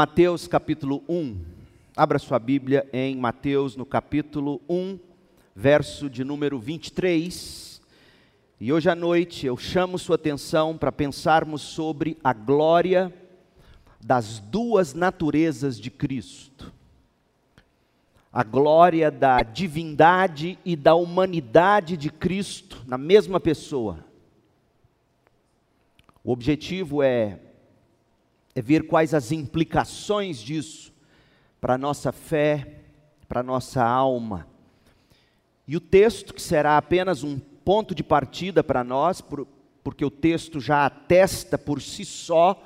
Mateus capítulo 1. Abra sua Bíblia em Mateus no capítulo 1, verso de número 23. E hoje à noite eu chamo sua atenção para pensarmos sobre a glória das duas naturezas de Cristo. A glória da divindade e da humanidade de Cristo na mesma pessoa. O objetivo é é ver quais as implicações disso para a nossa fé, para a nossa alma. E o texto, que será apenas um ponto de partida para nós, por, porque o texto já atesta por si só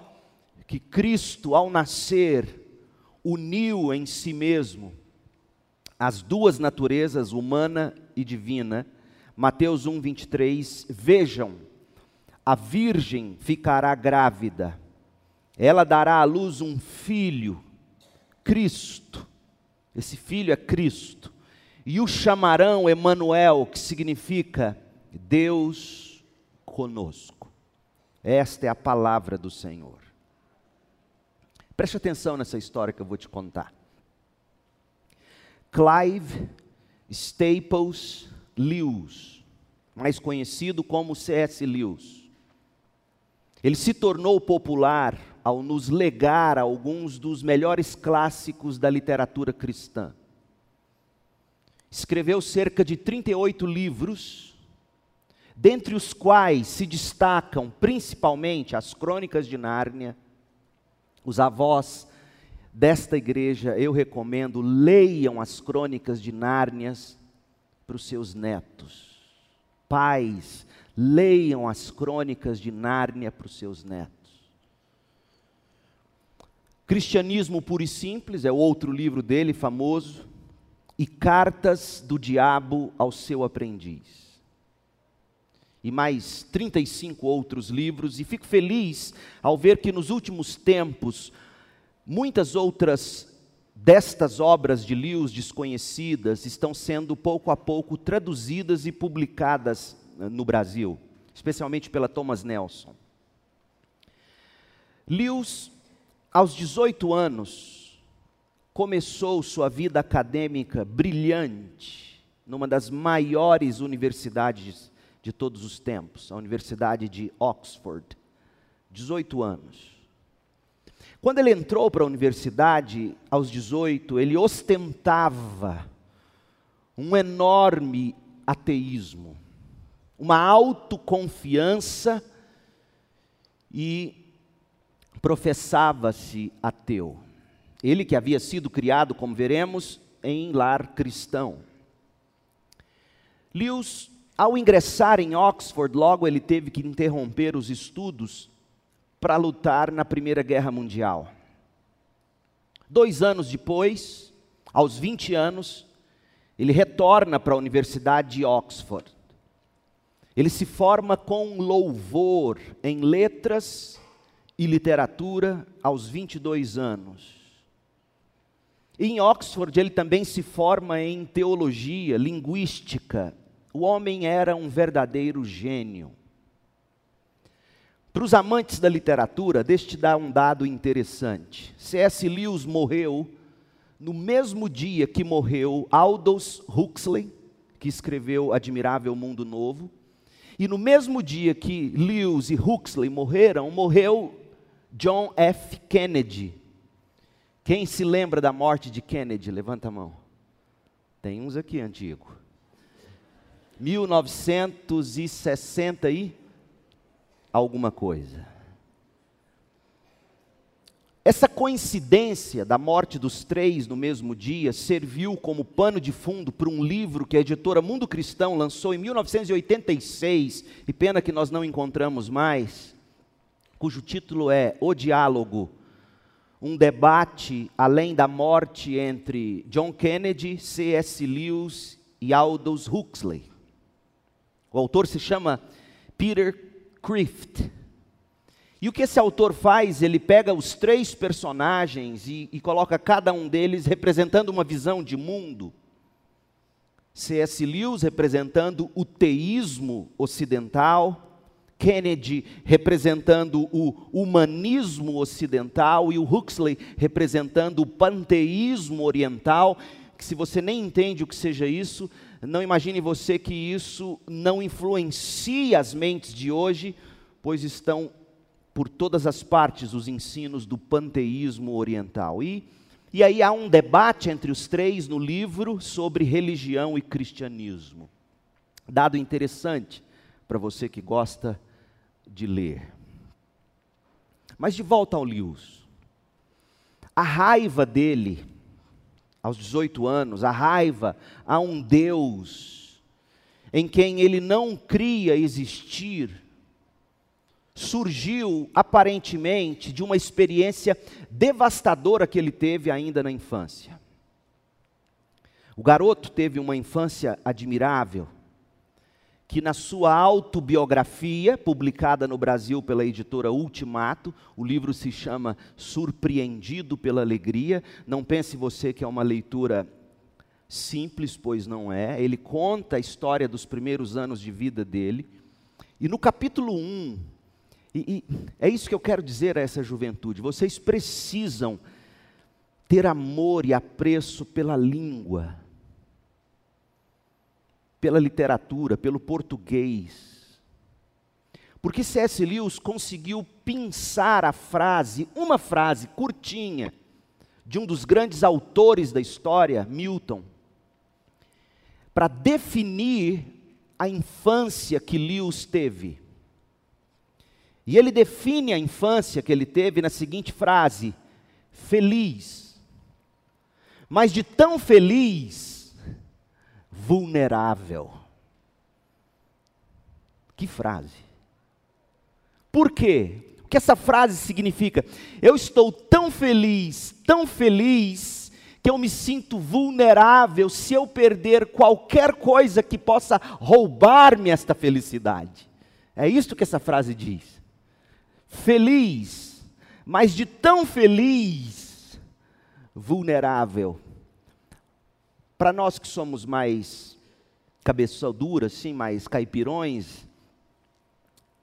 que Cristo, ao nascer, uniu em si mesmo as duas naturezas, humana e divina. Mateus 1, 23. Vejam, a virgem ficará grávida ela dará à luz um filho, Cristo. Esse filho é Cristo. E o chamarão Emanuel, que significa Deus conosco. Esta é a palavra do Senhor. Preste atenção nessa história que eu vou te contar. Clive Staples Lewis, mais conhecido como C.S. Lewis. Ele se tornou popular ao nos legar alguns dos melhores clássicos da literatura cristã. Escreveu cerca de 38 livros, dentre os quais se destacam principalmente as Crônicas de Nárnia. Os avós desta igreja, eu recomendo, leiam as Crônicas de Nárnias para os seus netos. Pais, leiam as Crônicas de Nárnia para os seus netos. Cristianismo Puro e Simples é outro livro dele famoso, e Cartas do Diabo ao seu aprendiz. E mais 35 outros livros, e fico feliz ao ver que nos últimos tempos, muitas outras destas obras de Lewis desconhecidas estão sendo pouco a pouco traduzidas e publicadas eh, no Brasil, especialmente pela Thomas Nelson. Lewis aos 18 anos, começou sua vida acadêmica brilhante numa das maiores universidades de todos os tempos, a Universidade de Oxford. 18 anos. Quando ele entrou para a universidade, aos 18, ele ostentava um enorme ateísmo, uma autoconfiança e professava-se ateu. Ele que havia sido criado, como veremos, em lar cristão. Lewis, ao ingressar em Oxford, logo ele teve que interromper os estudos para lutar na Primeira Guerra Mundial. Dois anos depois, aos 20 anos, ele retorna para a Universidade de Oxford. Ele se forma com louvor em letras e literatura aos 22 anos. Em Oxford, ele também se forma em teologia, linguística. O homem era um verdadeiro gênio. Para os amantes da literatura, deixe-te dar um dado interessante. C.S. Lewis morreu no mesmo dia que morreu Aldous Huxley, que escreveu Admirável Mundo Novo, e no mesmo dia que Lewis e Huxley morreram, morreu John F. Kennedy. Quem se lembra da morte de Kennedy? Levanta a mão. Tem uns aqui antigo. 1960 e alguma coisa. Essa coincidência da morte dos três no mesmo dia serviu como pano de fundo para um livro que a editora Mundo Cristão lançou em 1986, e pena que nós não encontramos mais, cujo título é O Diálogo, um debate além da morte entre John Kennedy, C.S. Lewis e Aldous Huxley. O autor se chama Peter Crift. E o que esse autor faz? Ele pega os três personagens e, e coloca cada um deles representando uma visão de mundo. C.S. Lewis representando o teísmo ocidental, Kennedy representando o humanismo ocidental e o Huxley representando o panteísmo oriental, que se você nem entende o que seja isso, não imagine você que isso não influencia as mentes de hoje, pois estão por todas as partes os ensinos do panteísmo oriental. E, e aí há um debate entre os três no livro sobre religião e cristianismo. Dado interessante para você que gosta de ler. Mas de volta ao Lewis. A raiva dele, aos 18 anos, a raiva a um Deus em quem ele não cria existir, surgiu aparentemente de uma experiência devastadora que ele teve ainda na infância. O garoto teve uma infância admirável, que na sua autobiografia, publicada no Brasil pela editora Ultimato, o livro se chama Surpreendido pela Alegria. Não pense você que é uma leitura simples, pois não é. Ele conta a história dos primeiros anos de vida dele. E no capítulo 1, e, e é isso que eu quero dizer a essa juventude: vocês precisam ter amor e apreço pela língua, pela literatura, pelo português. Porque C.S. Lewis conseguiu pensar a frase, uma frase curtinha, de um dos grandes autores da história, Milton, para definir a infância que Lewis teve. E ele define a infância que ele teve na seguinte frase: feliz, mas de tão feliz, vulnerável. Que frase. Por quê? O que essa frase significa? Eu estou tão feliz, tão feliz, que eu me sinto vulnerável se eu perder qualquer coisa que possa roubar-me esta felicidade. É isso que essa frase diz feliz, mas de tão feliz, vulnerável. Para nós que somos mais cabeça dura, assim, mais caipirões,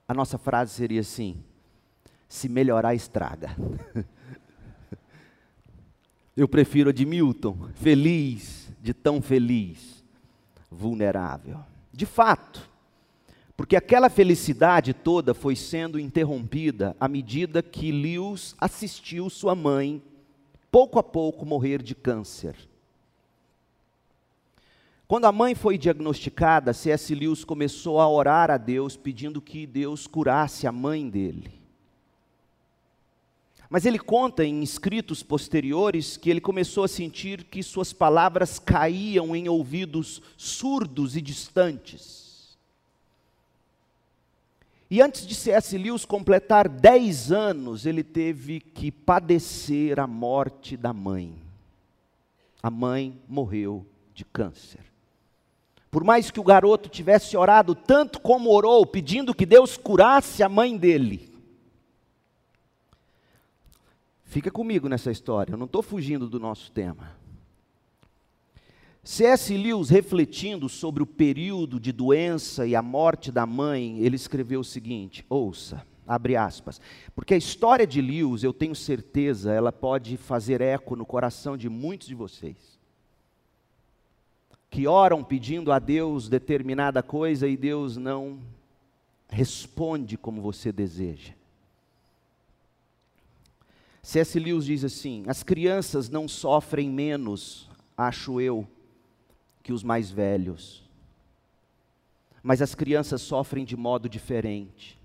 a nossa frase seria assim: se melhorar, estraga. Eu prefiro a de Milton, feliz, de tão feliz, vulnerável. De fato, porque aquela felicidade toda foi sendo interrompida à medida que Lewis assistiu sua mãe, pouco a pouco, morrer de câncer. Quando a mãe foi diagnosticada, C.S. Lewis começou a orar a Deus pedindo que Deus curasse a mãe dele. Mas ele conta em escritos posteriores que ele começou a sentir que suas palavras caíam em ouvidos surdos e distantes. E antes de C.S. Lewis completar 10 anos, ele teve que padecer a morte da mãe. A mãe morreu de câncer. Por mais que o garoto tivesse orado tanto como orou, pedindo que Deus curasse a mãe dele. Fica comigo nessa história, eu não estou fugindo do nosso tema. C.S. Lewis, refletindo sobre o período de doença e a morte da mãe, ele escreveu o seguinte: ouça, abre aspas, porque a história de Lewis, eu tenho certeza, ela pode fazer eco no coração de muitos de vocês, que oram pedindo a Deus determinada coisa e Deus não responde como você deseja. C.S. Lewis diz assim: as crianças não sofrem menos, acho eu, que os mais velhos. Mas as crianças sofrem de modo diferente.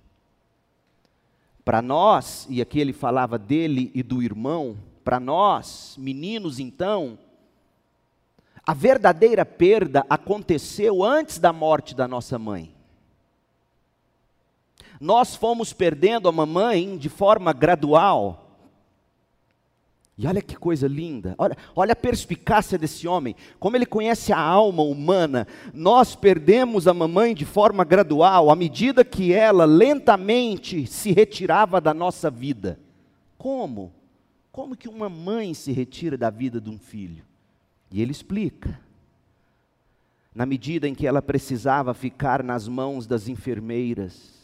Para nós, e aqui ele falava dele e do irmão, para nós, meninos então, a verdadeira perda aconteceu antes da morte da nossa mãe. Nós fomos perdendo a mamãe de forma gradual e olha que coisa linda, olha, olha a perspicácia desse homem, como ele conhece a alma humana. Nós perdemos a mamãe de forma gradual, à medida que ela lentamente se retirava da nossa vida. Como? Como que uma mãe se retira da vida de um filho? E ele explica. Na medida em que ela precisava ficar nas mãos das enfermeiras,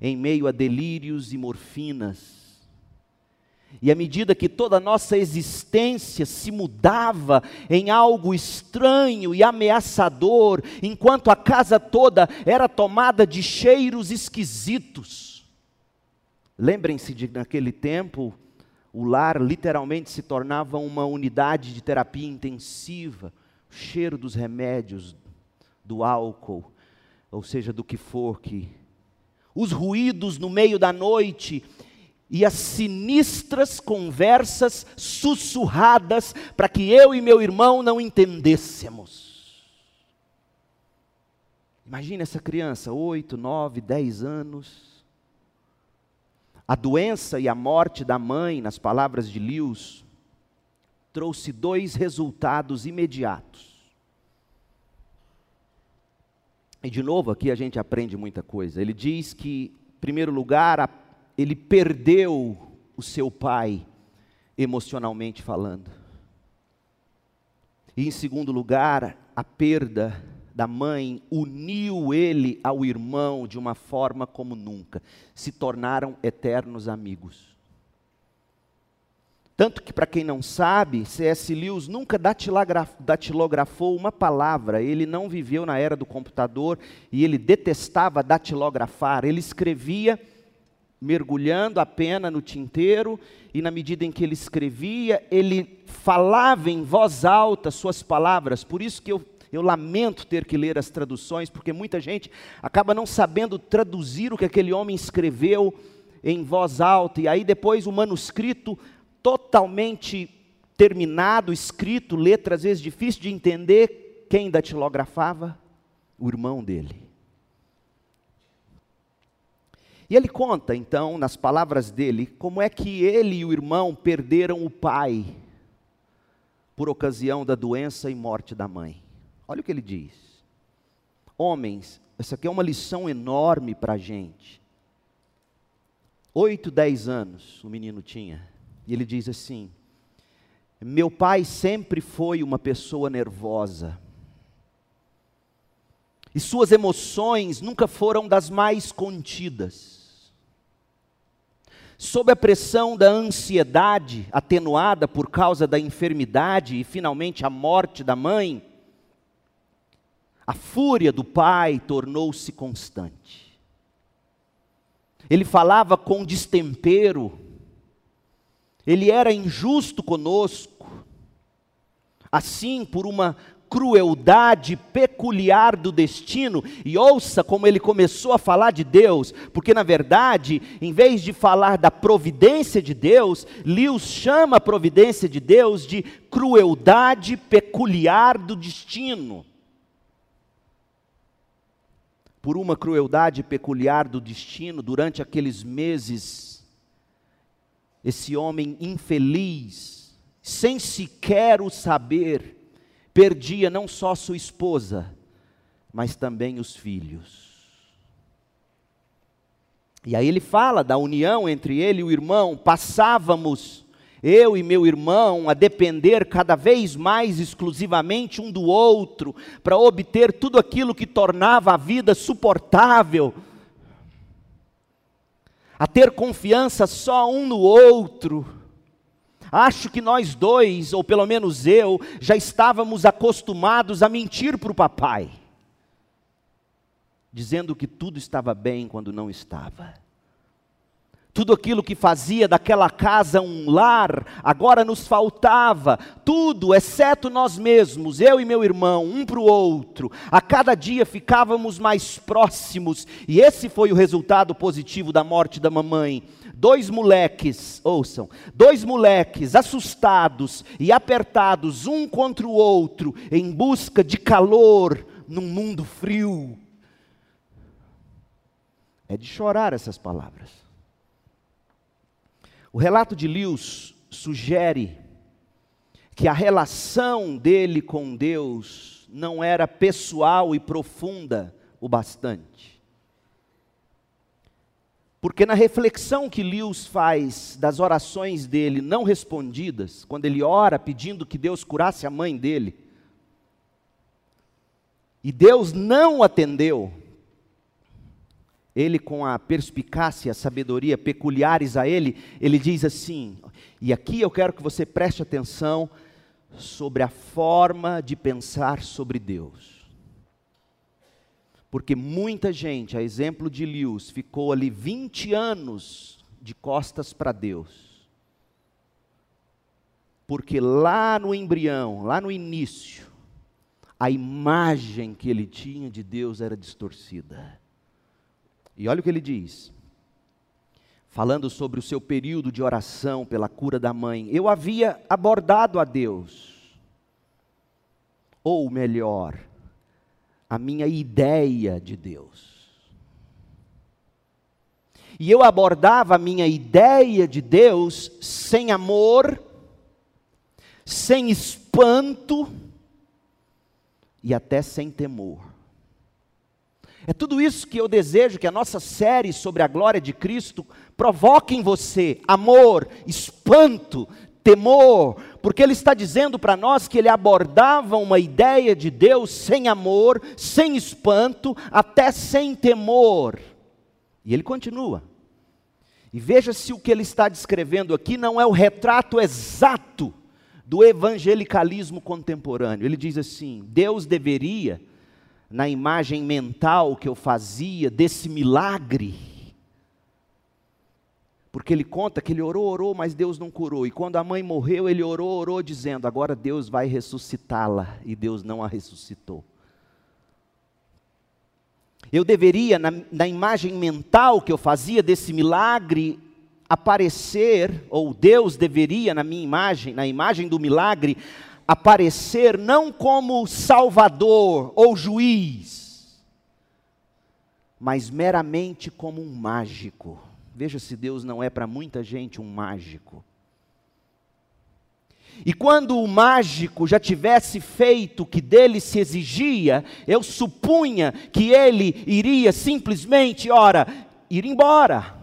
em meio a delírios e morfinas. E à medida que toda a nossa existência se mudava em algo estranho e ameaçador, enquanto a casa toda era tomada de cheiros esquisitos. Lembrem-se de naquele tempo, o lar literalmente se tornava uma unidade de terapia intensiva, o cheiro dos remédios, do álcool, ou seja, do que for que. Os ruídos no meio da noite e as sinistras conversas sussurradas para que eu e meu irmão não entendêssemos. Imagine essa criança, oito, nove, dez anos. A doença e a morte da mãe, nas palavras de Lewis, trouxe dois resultados imediatos. E de novo, aqui a gente aprende muita coisa. Ele diz que, em primeiro lugar, ele perdeu o seu pai, emocionalmente falando. E em segundo lugar, a perda da mãe uniu ele ao irmão de uma forma como nunca. Se tornaram eternos amigos. Tanto que, para quem não sabe, C.S. Lewis nunca datilografou uma palavra. Ele não viveu na era do computador e ele detestava datilografar. Ele escrevia mergulhando a pena no tinteiro, e na medida em que ele escrevia, ele falava em voz alta suas palavras. Por isso que eu, eu lamento ter que ler as traduções, porque muita gente acaba não sabendo traduzir o que aquele homem escreveu em voz alta, e aí depois o manuscrito totalmente terminado, escrito, letra às vezes difícil de entender, quem datilografava? O irmão dele. E ele conta, então, nas palavras dele, como é que ele e o irmão perderam o pai por ocasião da doença e morte da mãe. Olha o que ele diz. Homens, essa aqui é uma lição enorme para a gente. Oito, dez anos o menino tinha. E ele diz assim: Meu pai sempre foi uma pessoa nervosa. E suas emoções nunca foram das mais contidas sob a pressão da ansiedade atenuada por causa da enfermidade e finalmente a morte da mãe, a fúria do pai tornou-se constante. Ele falava com destempero, ele era injusto conosco. Assim, por uma crueldade peculiar do destino, e ouça como ele começou a falar de Deus, porque na verdade, em vez de falar da providência de Deus, Lewis chama a providência de Deus de crueldade peculiar do destino. Por uma crueldade peculiar do destino, durante aqueles meses, esse homem infeliz, sem sequer o saber, perdia não só sua esposa, mas também os filhos. E aí ele fala da união entre ele e o irmão, passávamos, eu e meu irmão, a depender cada vez mais exclusivamente um do outro, para obter tudo aquilo que tornava a vida suportável, a ter confiança só um no outro, Acho que nós dois, ou pelo menos eu, já estávamos acostumados a mentir para o papai, dizendo que tudo estava bem quando não estava. Tudo aquilo que fazia daquela casa um lar, agora nos faltava, tudo, exceto nós mesmos, eu e meu irmão, um para o outro. A cada dia ficávamos mais próximos, e esse foi o resultado positivo da morte da mamãe dois moleques, ouçam, dois moleques assustados e apertados um contra o outro em busca de calor num mundo frio. É de chorar essas palavras. O relato de Lewis sugere que a relação dele com Deus não era pessoal e profunda o bastante. Porque na reflexão que Lewis faz das orações dele não respondidas, quando ele ora pedindo que Deus curasse a mãe dele, e Deus não atendeu, ele com a perspicácia, a sabedoria peculiares a ele, ele diz assim: e aqui eu quero que você preste atenção sobre a forma de pensar sobre Deus. Porque muita gente, a exemplo de Lewis, ficou ali 20 anos de costas para Deus. Porque lá no embrião, lá no início, a imagem que ele tinha de Deus era distorcida. E olha o que ele diz falando sobre o seu período de oração pela cura da mãe, eu havia abordado a Deus. Ou melhor, a minha ideia de Deus. E eu abordava a minha ideia de Deus sem amor, sem espanto e até sem temor. É tudo isso que eu desejo que a nossa série sobre a glória de Cristo provoque em você amor, espanto, temor, porque ele está dizendo para nós que ele abordava uma ideia de Deus sem amor, sem espanto, até sem temor. E ele continua. E veja se o que ele está descrevendo aqui não é o retrato exato do evangelicalismo contemporâneo. Ele diz assim: Deus deveria na imagem mental que eu fazia desse milagre. Porque ele conta que ele orou, orou, mas Deus não curou. E quando a mãe morreu, ele orou, orou, dizendo: agora Deus vai ressuscitá-la. E Deus não a ressuscitou. Eu deveria, na, na imagem mental que eu fazia desse milagre, aparecer, ou Deus deveria, na minha imagem, na imagem do milagre, aparecer não como salvador ou juiz, mas meramente como um mágico. Veja se Deus não é para muita gente um mágico. E quando o mágico já tivesse feito o que dele se exigia, eu supunha que ele iria simplesmente, ora, ir embora.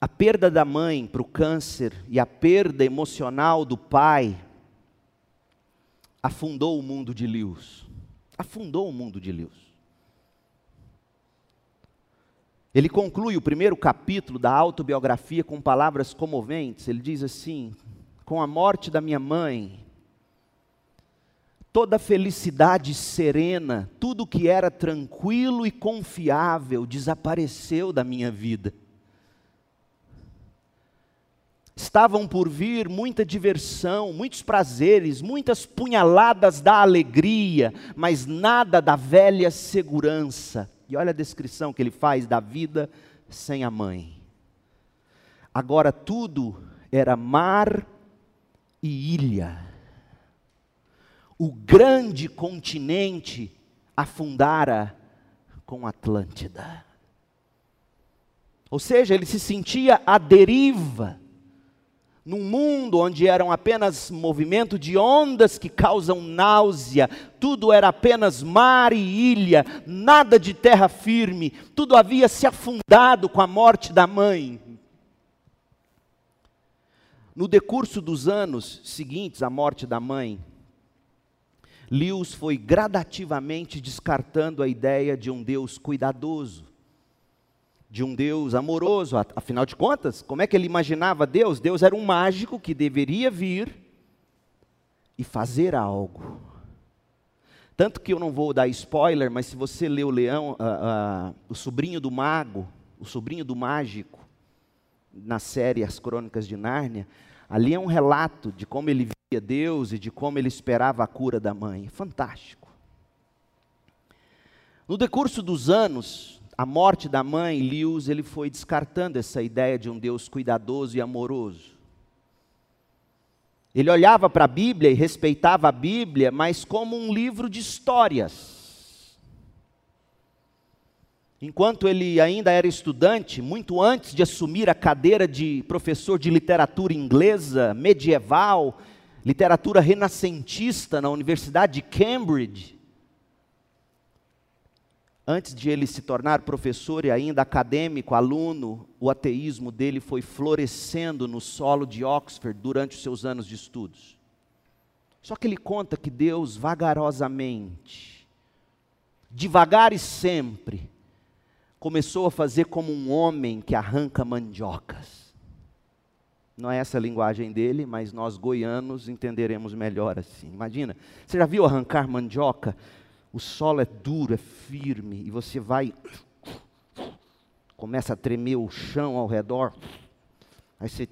A perda da mãe para o câncer e a perda emocional do pai afundou o mundo de Lewis. Afundou o mundo de Lewis. Ele conclui o primeiro capítulo da autobiografia com palavras comoventes. Ele diz assim: Com a morte da minha mãe, toda felicidade serena, tudo que era tranquilo e confiável desapareceu da minha vida. Estavam por vir muita diversão, muitos prazeres, muitas punhaladas da alegria, mas nada da velha segurança. E olha a descrição que ele faz da vida sem a mãe. Agora tudo era mar e ilha. O grande continente afundara com Atlântida. Ou seja, ele se sentia à deriva num mundo onde eram apenas movimento de ondas que causam náusea, tudo era apenas mar e ilha, nada de terra firme, tudo havia se afundado com a morte da mãe. No decurso dos anos seguintes à morte da mãe, Lewis foi gradativamente descartando a ideia de um Deus cuidadoso de um Deus amoroso. Afinal de contas, como é que ele imaginava Deus? Deus era um mágico que deveria vir e fazer algo. Tanto que eu não vou dar spoiler, mas se você lê o Leão, uh, uh, o sobrinho do mago, o sobrinho do mágico, na série As Crônicas de Nárnia, ali é um relato de como ele via Deus e de como ele esperava a cura da mãe. Fantástico. No decurso dos anos, a morte da mãe, Lewis, ele foi descartando essa ideia de um Deus cuidadoso e amoroso. Ele olhava para a Bíblia e respeitava a Bíblia, mas como um livro de histórias. Enquanto ele ainda era estudante, muito antes de assumir a cadeira de professor de literatura inglesa medieval, literatura renascentista na Universidade de Cambridge, Antes de ele se tornar professor e ainda acadêmico, aluno, o ateísmo dele foi florescendo no solo de Oxford durante os seus anos de estudos. Só que ele conta que Deus vagarosamente, devagar e sempre, começou a fazer como um homem que arranca mandiocas. Não é essa a linguagem dele, mas nós goianos entenderemos melhor assim. Imagina, você já viu arrancar mandioca? O solo é duro, é firme, e você vai, começa a tremer o chão ao redor, aí você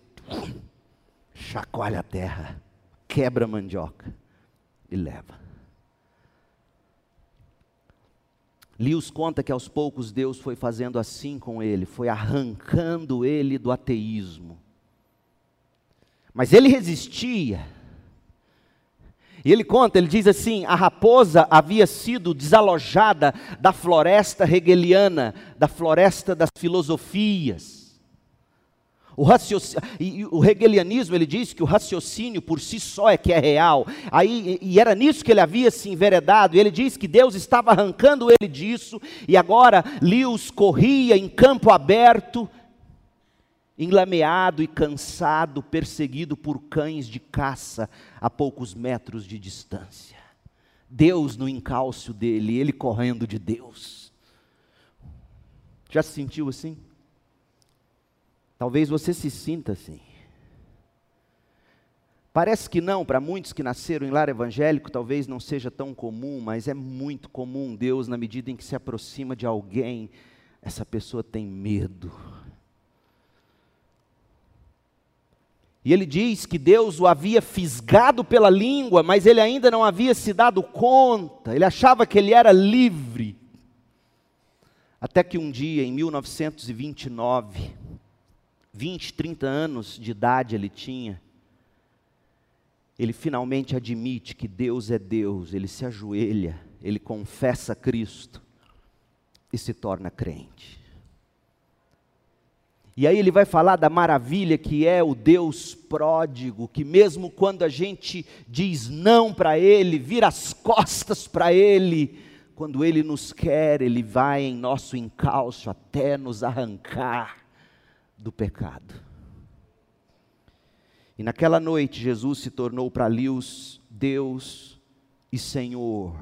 chacoalha a terra, quebra a mandioca e leva. Lios conta que aos poucos Deus foi fazendo assim com ele, foi arrancando ele do ateísmo. Mas ele resistia. E ele conta, ele diz assim: a raposa havia sido desalojada da floresta hegeliana, da floresta das filosofias. O, e, o hegelianismo, ele diz que o raciocínio por si só é que é real. Aí, e era nisso que ele havia se enveredado. E ele diz que Deus estava arrancando ele disso. E agora Lewis corria em campo aberto, enlameado e cansado, perseguido por cães de caça a poucos metros de distância. Deus no encalço dele, ele correndo de Deus. Já se sentiu assim? Talvez você se sinta assim. Parece que não, para muitos que nasceram em lar evangélico, talvez não seja tão comum, mas é muito comum. Deus, na medida em que se aproxima de alguém, essa pessoa tem medo. E ele diz que Deus o havia fisgado pela língua, mas ele ainda não havia se dado conta, ele achava que ele era livre. Até que um dia, em 1929, 20, 30 anos de idade ele tinha, ele finalmente admite que Deus é Deus, ele se ajoelha, ele confessa Cristo e se torna crente. E aí ele vai falar da maravilha que é o Deus pródigo, que mesmo quando a gente diz não para Ele, vira as costas para Ele, quando Ele nos quer, Ele vai em nosso encalço até nos arrancar do pecado. E naquela noite, Jesus se tornou para Lius Deus e Senhor.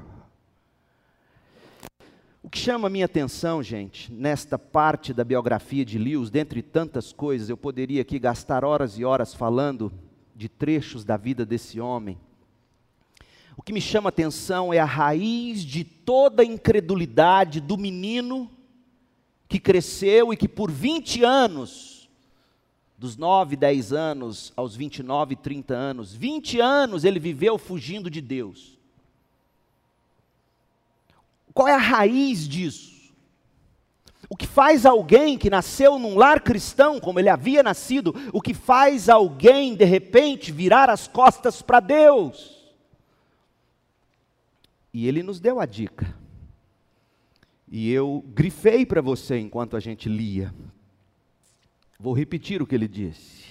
O que chama a minha atenção, gente, nesta parte da biografia de Lius, dentre tantas coisas, eu poderia aqui gastar horas e horas falando de trechos da vida desse homem. O que me chama a atenção é a raiz de toda a incredulidade do menino que cresceu e que por 20 anos, dos 9, 10 anos aos 29, 30 anos, 20 anos ele viveu fugindo de Deus. Qual é a raiz disso? O que faz alguém que nasceu num lar cristão, como ele havia nascido, o que faz alguém de repente virar as costas para Deus? E ele nos deu a dica. E eu grifei para você enquanto a gente lia. Vou repetir o que ele disse.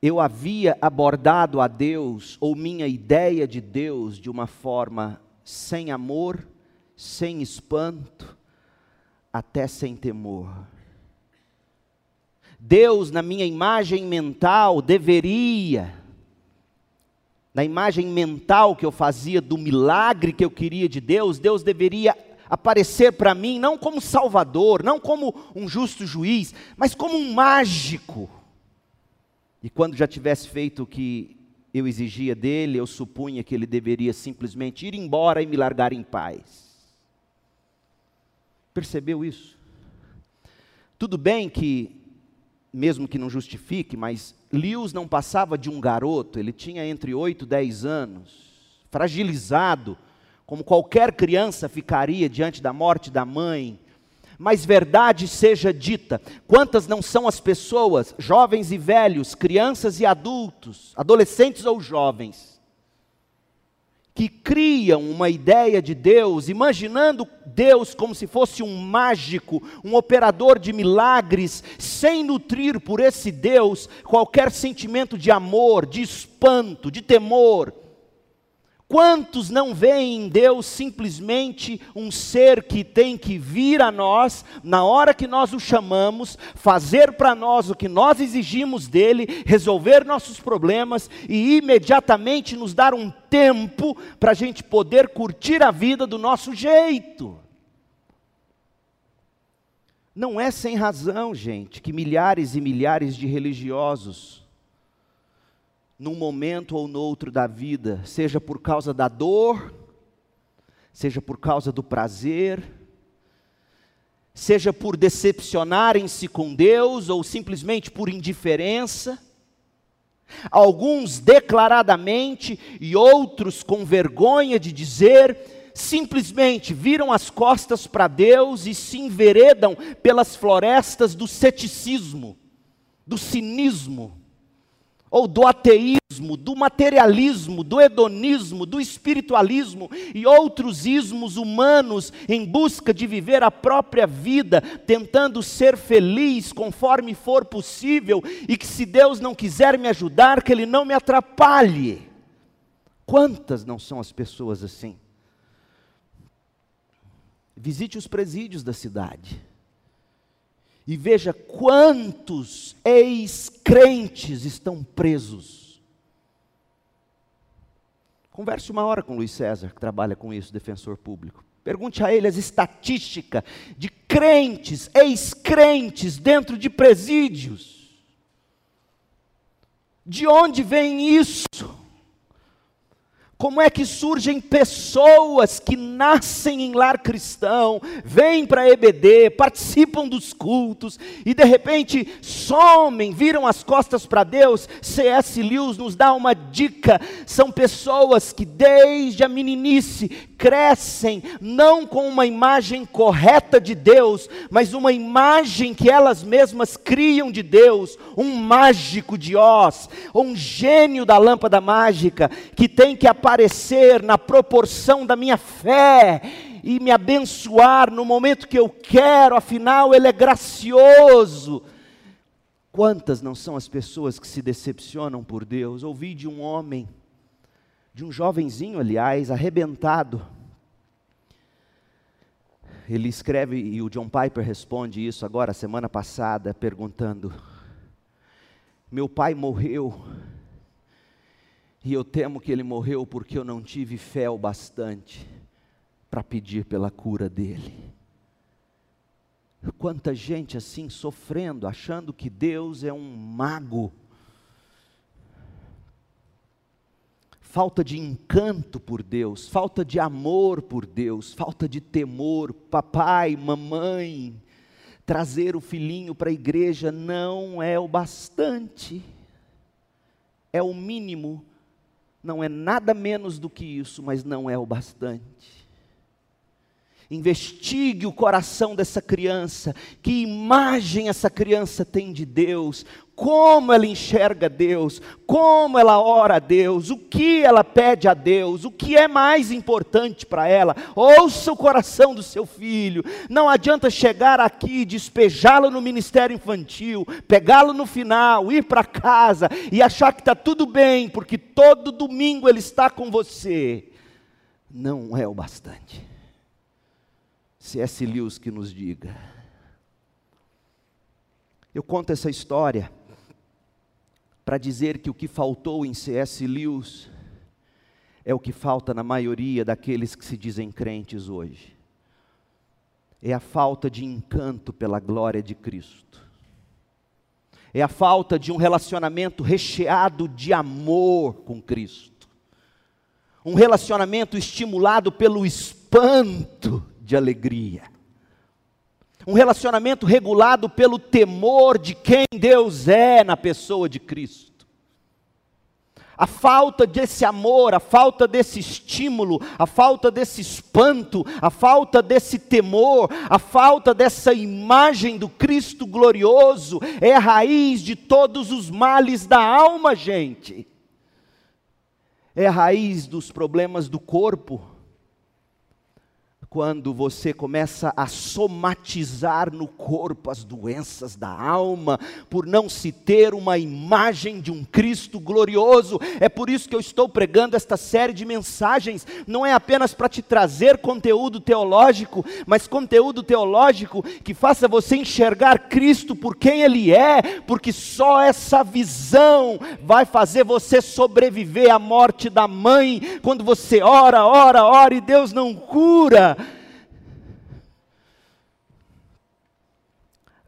Eu havia abordado a Deus, ou minha ideia de Deus, de uma forma sem amor, sem espanto, até sem temor. Deus, na minha imagem mental, deveria, na imagem mental que eu fazia do milagre que eu queria de Deus, Deus deveria aparecer para mim não como salvador, não como um justo juiz, mas como um mágico. E quando já tivesse feito o que eu exigia dele, eu supunha que ele deveria simplesmente ir embora e me largar em paz. Percebeu isso? Tudo bem que, mesmo que não justifique, mas Lewis não passava de um garoto, ele tinha entre 8 e 10 anos, fragilizado, como qualquer criança ficaria diante da morte da mãe. Mas verdade seja dita: quantas não são as pessoas, jovens e velhos, crianças e adultos, adolescentes ou jovens, que criam uma ideia de Deus, imaginando Deus como se fosse um mágico, um operador de milagres, sem nutrir por esse Deus qualquer sentimento de amor, de espanto, de temor Quantos não veem em Deus simplesmente um ser que tem que vir a nós, na hora que nós o chamamos, fazer para nós o que nós exigimos dele, resolver nossos problemas e imediatamente nos dar um tempo para a gente poder curtir a vida do nosso jeito? Não é sem razão, gente, que milhares e milhares de religiosos num momento ou noutro da vida, seja por causa da dor, seja por causa do prazer, seja por decepcionarem-se com Deus ou simplesmente por indiferença, alguns declaradamente e outros com vergonha de dizer, simplesmente viram as costas para Deus e se enveredam pelas florestas do ceticismo, do cinismo ou do ateísmo, do materialismo, do hedonismo, do espiritualismo e outros ismos humanos em busca de viver a própria vida, tentando ser feliz conforme for possível e que se Deus não quiser me ajudar, que Ele não me atrapalhe. Quantas não são as pessoas assim? Visite os presídios da cidade e veja quantos ex-crentes estão presos. Converse uma hora com Luiz César, que trabalha com isso, defensor público. Pergunte a ele as estatísticas de crentes, ex-crentes dentro de presídios. De onde vem isso? Como é que surgem pessoas que nascem em lar cristão, vêm para EBD, participam dos cultos e de repente somem, viram as costas para Deus? C.S. Lewis nos dá uma dica: são pessoas que desde a meninice crescem não com uma imagem correta de Deus, mas uma imagem que elas mesmas criam de Deus, um mágico de Oz, um gênio da lâmpada mágica que tem que aparecer aparecer na proporção da minha fé e me abençoar no momento que eu quero, afinal, Ele é gracioso. Quantas não são as pessoas que se decepcionam por Deus? Ouvi de um homem, de um jovenzinho, aliás, arrebentado. Ele escreve, e o John Piper responde isso agora, semana passada, perguntando: Meu pai morreu e eu temo que ele morreu porque eu não tive fé o bastante para pedir pela cura dele. Quanta gente assim sofrendo, achando que Deus é um mago. Falta de encanto por Deus, falta de amor por Deus, falta de temor. Papai, mamãe, trazer o filhinho para a igreja não é o bastante, é o mínimo não é nada menos do que isso, mas não é o bastante. Investigue o coração dessa criança, que imagem essa criança tem de Deus, como ela enxerga Deus, como ela ora a Deus, o que ela pede a Deus, o que é mais importante para ela. Ouça o coração do seu filho. Não adianta chegar aqui, despejá-lo no ministério infantil, pegá-lo no final, ir para casa e achar que está tudo bem, porque todo domingo ele está com você. Não é o bastante. C.S. Lewis que nos diga. Eu conto essa história para dizer que o que faltou em C.S. Lewis é o que falta na maioria daqueles que se dizem crentes hoje. É a falta de encanto pela glória de Cristo. É a falta de um relacionamento recheado de amor com Cristo. Um relacionamento estimulado pelo espanto de alegria um relacionamento regulado pelo temor de quem Deus é na pessoa de Cristo. A falta desse amor, a falta desse estímulo, a falta desse espanto, a falta desse temor, a falta dessa imagem do Cristo glorioso é a raiz de todos os males da alma, gente. É a raiz dos problemas do corpo quando você começa a somatizar no corpo as doenças da alma, por não se ter uma imagem de um Cristo glorioso. É por isso que eu estou pregando esta série de mensagens. Não é apenas para te trazer conteúdo teológico, mas conteúdo teológico que faça você enxergar Cristo por quem Ele é, porque só essa visão vai fazer você sobreviver à morte da mãe, quando você ora, ora, ora e Deus não cura.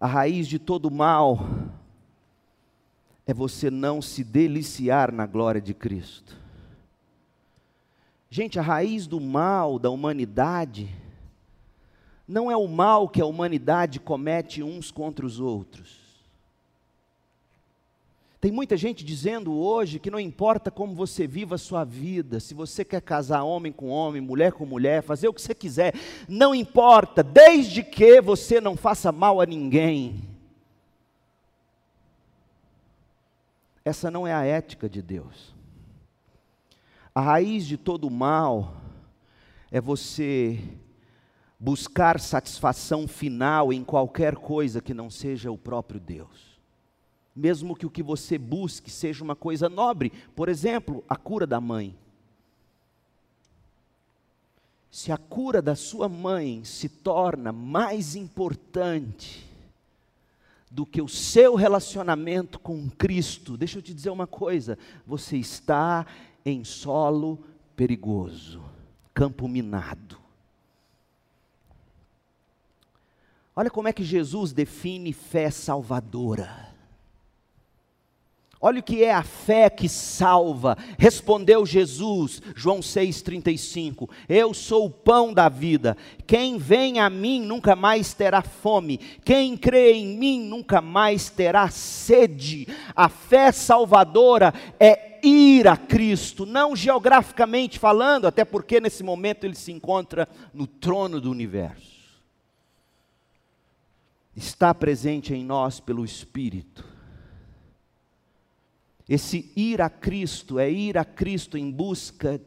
A raiz de todo mal é você não se deliciar na glória de Cristo. Gente, a raiz do mal da humanidade não é o mal que a humanidade comete uns contra os outros. Tem muita gente dizendo hoje que não importa como você viva a sua vida, se você quer casar homem com homem, mulher com mulher, fazer o que você quiser, não importa, desde que você não faça mal a ninguém. Essa não é a ética de Deus. A raiz de todo mal é você buscar satisfação final em qualquer coisa que não seja o próprio Deus mesmo que o que você busque seja uma coisa nobre, por exemplo, a cura da mãe. Se a cura da sua mãe se torna mais importante do que o seu relacionamento com Cristo, deixa eu te dizer uma coisa: você está em solo perigoso, campo minado. Olha como é que Jesus define fé salvadora. Olha o que é a fé que salva. Respondeu Jesus, João 6,35: Eu sou o pão da vida. Quem vem a mim nunca mais terá fome. Quem crê em mim nunca mais terá sede. A fé salvadora é ir a Cristo, não geograficamente falando, até porque nesse momento ele se encontra no trono do universo. Está presente em nós pelo Espírito esse ir a Cristo é ir a Cristo em busca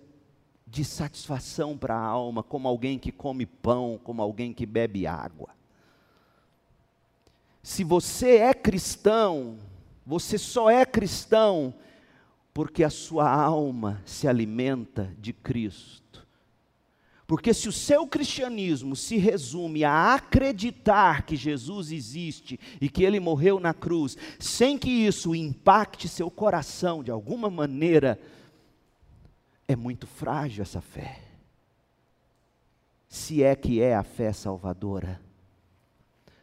de satisfação para a alma, como alguém que come pão, como alguém que bebe água. Se você é cristão, você só é cristão porque a sua alma se alimenta de Cristo. Porque se o seu cristianismo se resume a acreditar que Jesus existe e que ele morreu na cruz, sem que isso impacte seu coração de alguma maneira, é muito frágil essa fé. Se é que é a fé salvadora.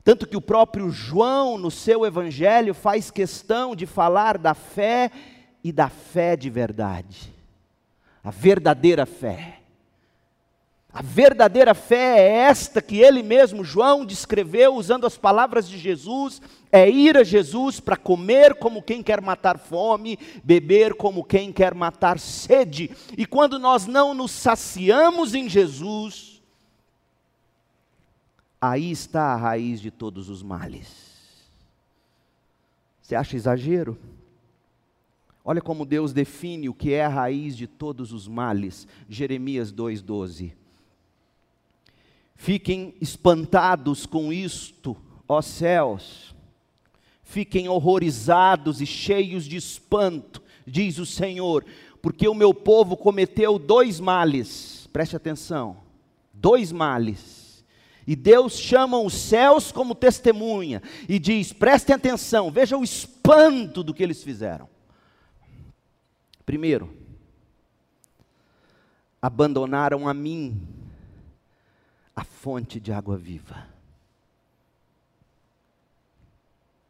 Tanto que o próprio João, no seu evangelho, faz questão de falar da fé e da fé de verdade. A verdadeira fé. A verdadeira fé é esta que ele mesmo, João, descreveu usando as palavras de Jesus: é ir a Jesus para comer como quem quer matar fome, beber como quem quer matar sede. E quando nós não nos saciamos em Jesus, aí está a raiz de todos os males. Você acha exagero? Olha como Deus define o que é a raiz de todos os males. Jeremias 2,12. Fiquem espantados com isto, ó céus. Fiquem horrorizados e cheios de espanto, diz o Senhor, porque o meu povo cometeu dois males. Preste atenção. Dois males. E Deus chama os céus como testemunha e diz: prestem atenção, veja o espanto do que eles fizeram. Primeiro, abandonaram a mim a fonte de água viva.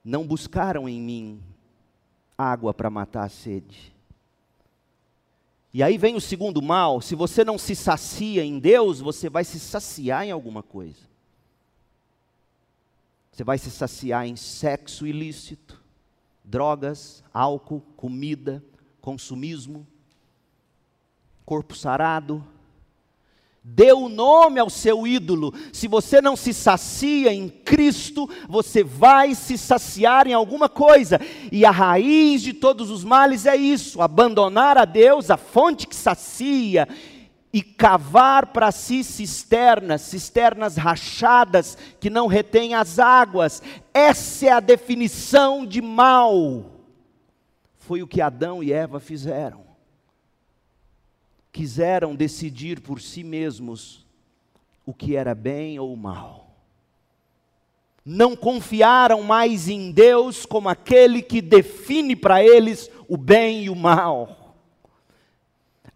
Não buscaram em mim água para matar a sede. E aí vem o segundo mal: se você não se sacia em Deus, você vai se saciar em alguma coisa. Você vai se saciar em sexo ilícito, drogas, álcool, comida, consumismo, corpo sarado, Dê o nome ao seu ídolo. Se você não se sacia em Cristo, você vai se saciar em alguma coisa. E a raiz de todos os males é isso: abandonar a Deus, a fonte que sacia, e cavar para si cisternas, cisternas rachadas que não retêm as águas. Essa é a definição de mal. Foi o que Adão e Eva fizeram. Quiseram decidir por si mesmos o que era bem ou mal. Não confiaram mais em Deus como aquele que define para eles o bem e o mal.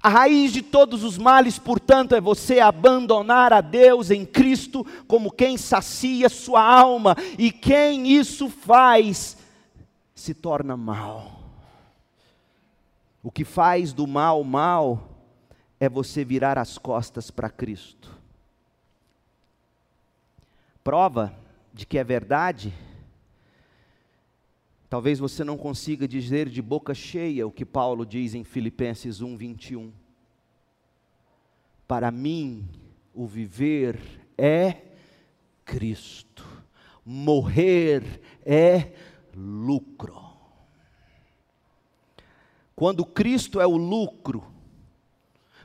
A raiz de todos os males, portanto, é você abandonar a Deus em Cristo como quem sacia sua alma, e quem isso faz se torna mal. O que faz do mal mal é você virar as costas para Cristo. Prova de que é verdade Talvez você não consiga dizer de boca cheia o que Paulo diz em Filipenses 1, 21. Para mim, o viver é Cristo, morrer é lucro. Quando Cristo é o lucro,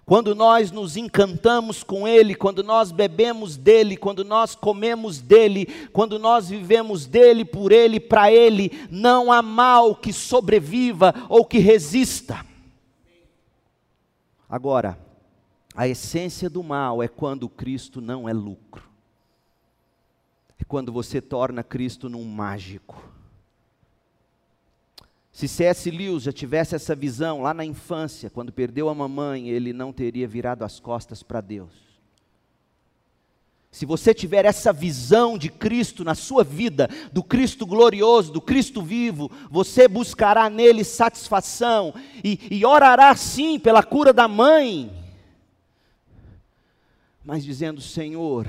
quando nós nos encantamos com Ele, quando nós bebemos dele, quando nós comemos dele, quando nós vivemos dele, por Ele, para Ele, não há mal que sobreviva ou que resista. Agora, a essência do mal é quando Cristo não é lucro, é quando você torna Cristo num mágico se C.S. Lewis já tivesse essa visão lá na infância, quando perdeu a mamãe, ele não teria virado as costas para Deus. Se você tiver essa visão de Cristo na sua vida, do Cristo glorioso, do Cristo vivo, você buscará nele satisfação e, e orará sim pela cura da mãe, mas dizendo: Senhor,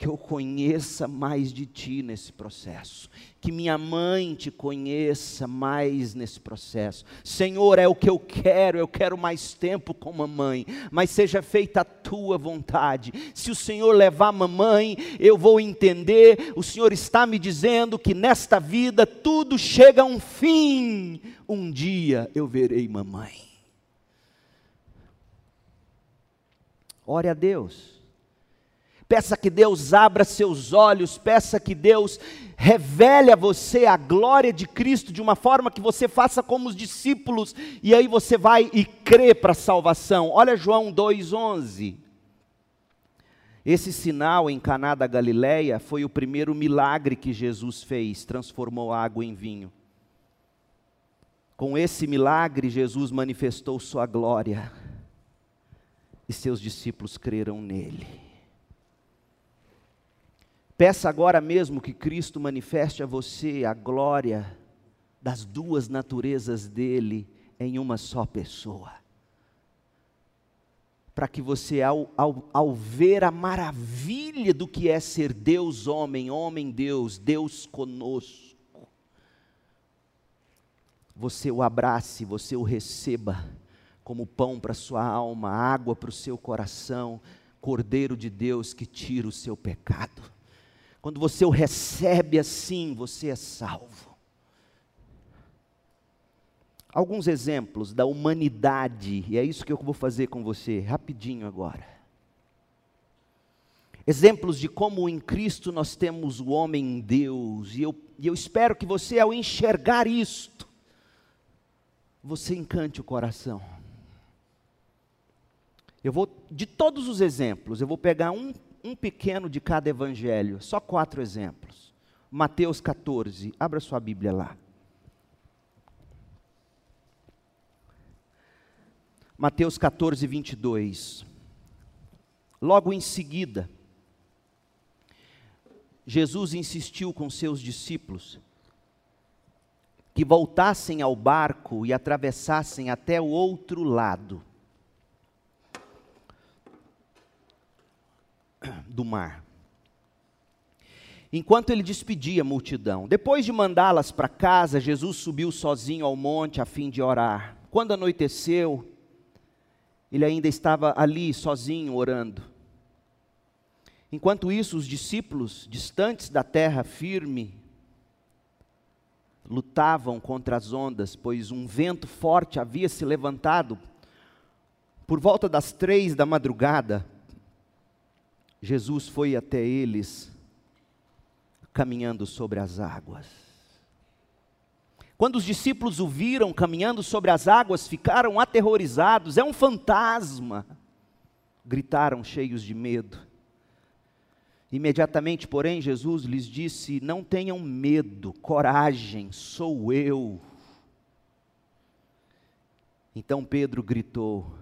que eu conheça mais de ti nesse processo, que minha mãe te conheça mais nesse processo. Senhor, é o que eu quero, eu quero mais tempo com mamãe, mas seja feita a tua vontade. Se o Senhor levar mamãe, eu vou entender. O Senhor está me dizendo que nesta vida tudo chega a um fim. Um dia eu verei mamãe. Ore a Deus peça que Deus abra seus olhos, peça que Deus revele a você a glória de Cristo de uma forma que você faça como os discípulos, e aí você vai e crê para a salvação. Olha João 2,11. Esse sinal em Caná da Galileia foi o primeiro milagre que Jesus fez, transformou água em vinho. Com esse milagre, Jesus manifestou sua glória, e seus discípulos creram nele. Peça agora mesmo que Cristo manifeste a você a glória das duas naturezas dele em uma só pessoa. Para que você, ao, ao, ao ver a maravilha do que é ser Deus homem, homem Deus, Deus conosco, você o abrace, você o receba como pão para sua alma, água para o seu coração, Cordeiro de Deus que tira o seu pecado. Quando você o recebe assim, você é salvo. Alguns exemplos da humanidade, e é isso que eu vou fazer com você, rapidinho agora. Exemplos de como em Cristo nós temos o homem em Deus, e eu, e eu espero que você, ao enxergar isto, você encante o coração. Eu vou, de todos os exemplos, eu vou pegar um um pequeno de cada evangelho, só quatro exemplos. Mateus 14, abra sua Bíblia lá. Mateus 14, 22. Logo em seguida, Jesus insistiu com seus discípulos que voltassem ao barco e atravessassem até o outro lado do mar. Enquanto ele despedia a multidão, depois de mandá-las para casa, Jesus subiu sozinho ao monte a fim de orar. Quando anoiteceu, ele ainda estava ali sozinho orando. Enquanto isso, os discípulos, distantes da terra firme, lutavam contra as ondas, pois um vento forte havia se levantado Por volta das três da madrugada, Jesus foi até eles, caminhando sobre as águas. Quando os discípulos o viram caminhando sobre as águas, ficaram aterrorizados: é um fantasma! Gritaram cheios de medo. Imediatamente, porém, Jesus lhes disse: Não tenham medo, coragem, sou eu. Então Pedro gritou: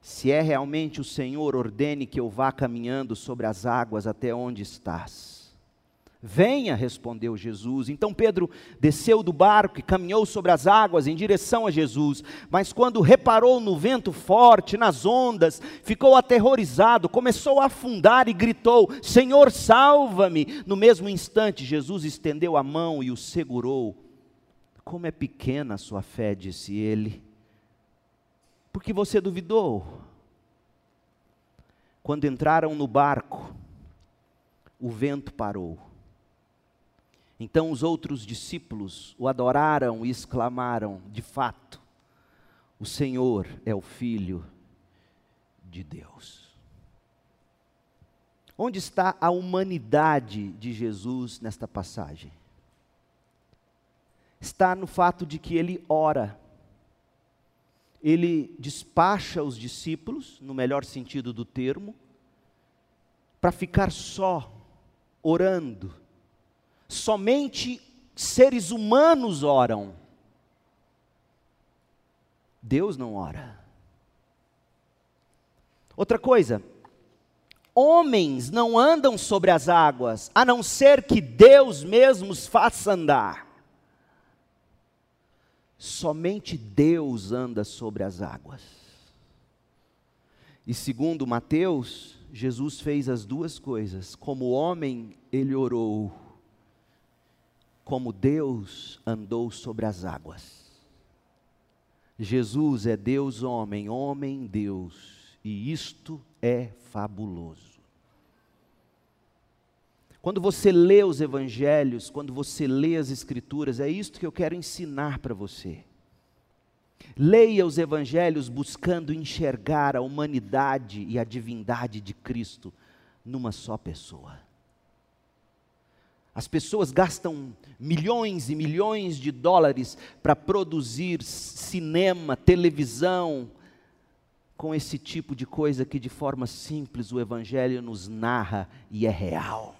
Se é realmente o Senhor, ordene que eu vá caminhando sobre as águas até onde estás. Venha, respondeu Jesus. Então Pedro desceu do barco e caminhou sobre as águas em direção a Jesus. Mas quando reparou no vento forte, nas ondas, ficou aterrorizado, começou a afundar e gritou: Senhor, salva-me! No mesmo instante, Jesus estendeu a mão e o segurou. Como é pequena a sua fé, disse ele. Porque você duvidou? Quando entraram no barco, o vento parou então os outros discípulos o adoraram e exclamaram: De fato, o Senhor é o Filho de Deus. Onde está a humanidade de Jesus nesta passagem? Está no fato de que ele ora. Ele despacha os discípulos, no melhor sentido do termo, para ficar só, orando, somente seres humanos oram. Deus não ora. Outra coisa, homens não andam sobre as águas, a não ser que Deus mesmo os faça andar. Somente Deus anda sobre as águas. E segundo Mateus, Jesus fez as duas coisas. Como homem, ele orou como Deus andou sobre as águas. Jesus é Deus homem, homem Deus, e isto é fabuloso. Quando você lê os evangelhos, quando você lê as escrituras, é isto que eu quero ensinar para você. Leia os evangelhos buscando enxergar a humanidade e a divindade de Cristo numa só pessoa. As pessoas gastam milhões e milhões de dólares para produzir cinema, televisão, com esse tipo de coisa que de forma simples o Evangelho nos narra e é real.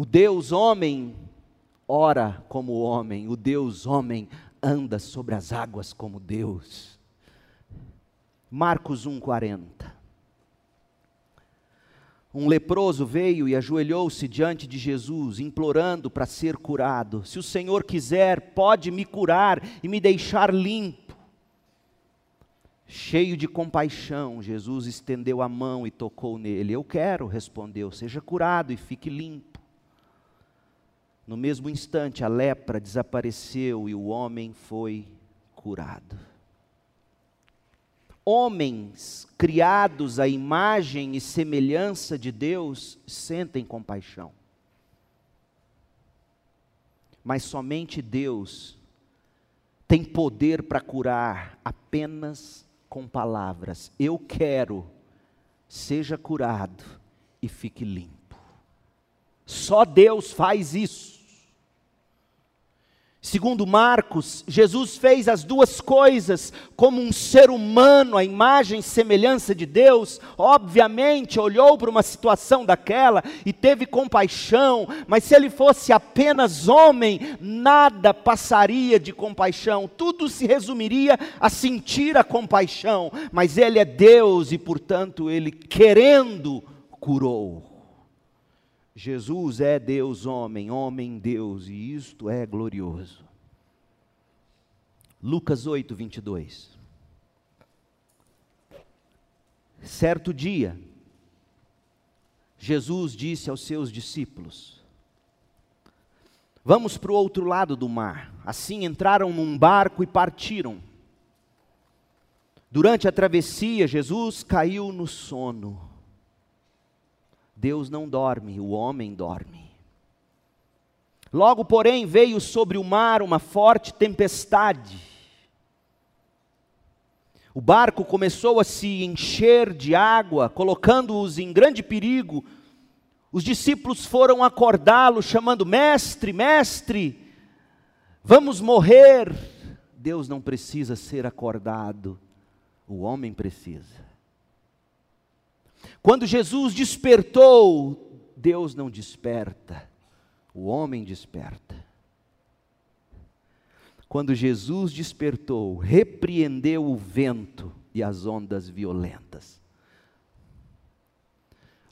O Deus homem ora como homem, o Deus homem anda sobre as águas como Deus. Marcos 1,40 um leproso veio e ajoelhou-se diante de Jesus, implorando para ser curado. Se o Senhor quiser, pode me curar e me deixar limpo. Cheio de compaixão, Jesus estendeu a mão e tocou nele. Eu quero, respondeu, seja curado e fique limpo. No mesmo instante, a lepra desapareceu e o homem foi curado homens criados à imagem e semelhança de Deus sentem compaixão. Mas somente Deus tem poder para curar apenas com palavras. Eu quero, seja curado e fique limpo. Só Deus faz isso. Segundo Marcos, Jesus fez as duas coisas como um ser humano, a imagem e semelhança de Deus. Obviamente, olhou para uma situação daquela e teve compaixão, mas se ele fosse apenas homem, nada passaria de compaixão, tudo se resumiria a sentir a compaixão. Mas ele é Deus e, portanto, ele querendo curou. Jesus é Deus homem, homem Deus, e isto é glorioso. Lucas 8, 22. Certo dia, Jesus disse aos seus discípulos: Vamos para o outro lado do mar. Assim entraram num barco e partiram. Durante a travessia, Jesus caiu no sono. Deus não dorme, o homem dorme. Logo, porém, veio sobre o mar uma forte tempestade. O barco começou a se encher de água, colocando-os em grande perigo. Os discípulos foram acordá-lo, chamando: Mestre, mestre, vamos morrer. Deus não precisa ser acordado, o homem precisa. Quando Jesus despertou, Deus não desperta, o homem desperta. Quando Jesus despertou, repreendeu o vento e as ondas violentas.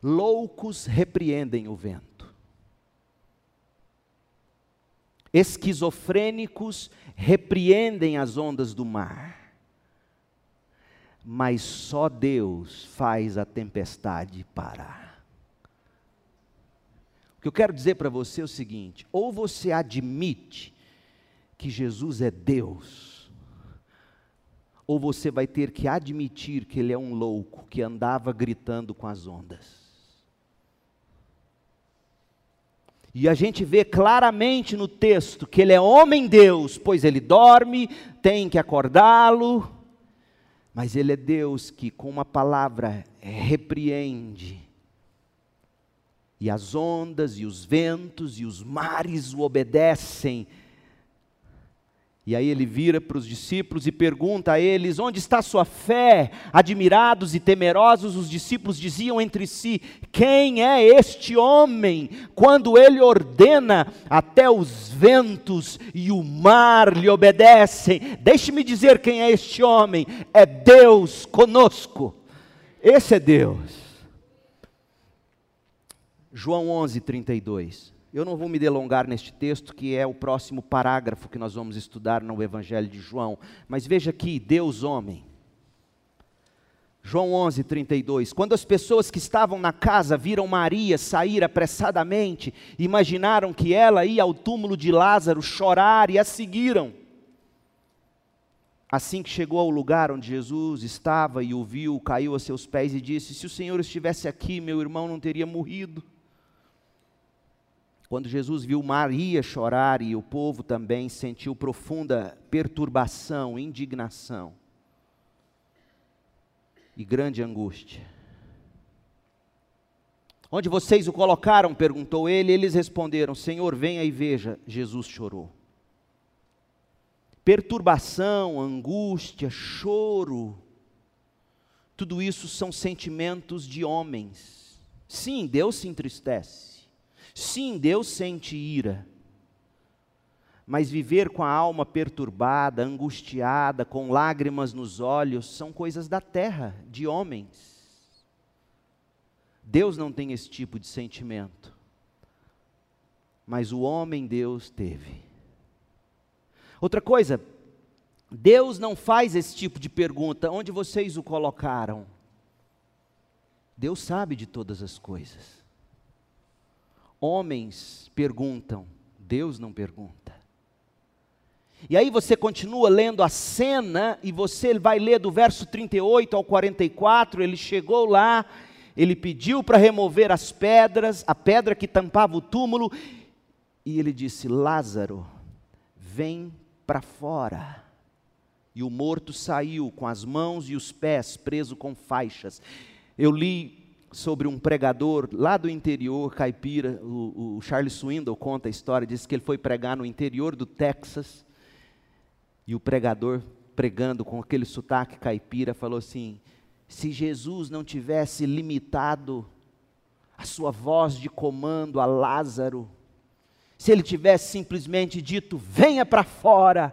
Loucos repreendem o vento. Esquizofrênicos repreendem as ondas do mar. Mas só Deus faz a tempestade parar. O que eu quero dizer para você é o seguinte: ou você admite que Jesus é Deus, ou você vai ter que admitir que ele é um louco que andava gritando com as ondas. E a gente vê claramente no texto que ele é homem-deus, pois ele dorme, tem que acordá-lo, mas ele é Deus que, com uma palavra, repreende. E as ondas, e os ventos, e os mares o obedecem, e aí ele vira para os discípulos e pergunta a eles: onde está sua fé? Admirados e temerosos, os discípulos diziam entre si: quem é este homem? Quando ele ordena, até os ventos e o mar lhe obedecem. Deixe-me dizer quem é este homem: é Deus conosco. Esse é Deus. João 11, 32. Eu não vou me delongar neste texto, que é o próximo parágrafo que nós vamos estudar no Evangelho de João, mas veja aqui, Deus homem. João 11, 32. Quando as pessoas que estavam na casa viram Maria sair apressadamente, imaginaram que ela ia ao túmulo de Lázaro chorar e a seguiram. Assim que chegou ao lugar onde Jesus estava e o viu, caiu a seus pés e disse: Se o Senhor estivesse aqui, meu irmão não teria morrido. Quando Jesus viu Maria chorar e o povo também sentiu profunda perturbação, indignação e grande angústia. Onde vocês o colocaram? perguntou ele. Eles responderam: Senhor, venha e veja. Jesus chorou. Perturbação, angústia, choro, tudo isso são sentimentos de homens. Sim, Deus se entristece. Sim, Deus sente ira, mas viver com a alma perturbada, angustiada, com lágrimas nos olhos, são coisas da terra, de homens. Deus não tem esse tipo de sentimento, mas o homem Deus teve. Outra coisa, Deus não faz esse tipo de pergunta: onde vocês o colocaram? Deus sabe de todas as coisas. Homens perguntam, Deus não pergunta. E aí você continua lendo a cena e você vai ler do verso 38 ao 44, ele chegou lá, ele pediu para remover as pedras, a pedra que tampava o túmulo, e ele disse: Lázaro, vem para fora. E o morto saiu com as mãos e os pés preso com faixas. Eu li sobre um pregador lá do interior, caipira, o, o Charles Swindoll conta a história, diz que ele foi pregar no interior do Texas, e o pregador, pregando com aquele sotaque caipira, falou assim: se Jesus não tivesse limitado a sua voz de comando a Lázaro, se ele tivesse simplesmente dito: venha para fora,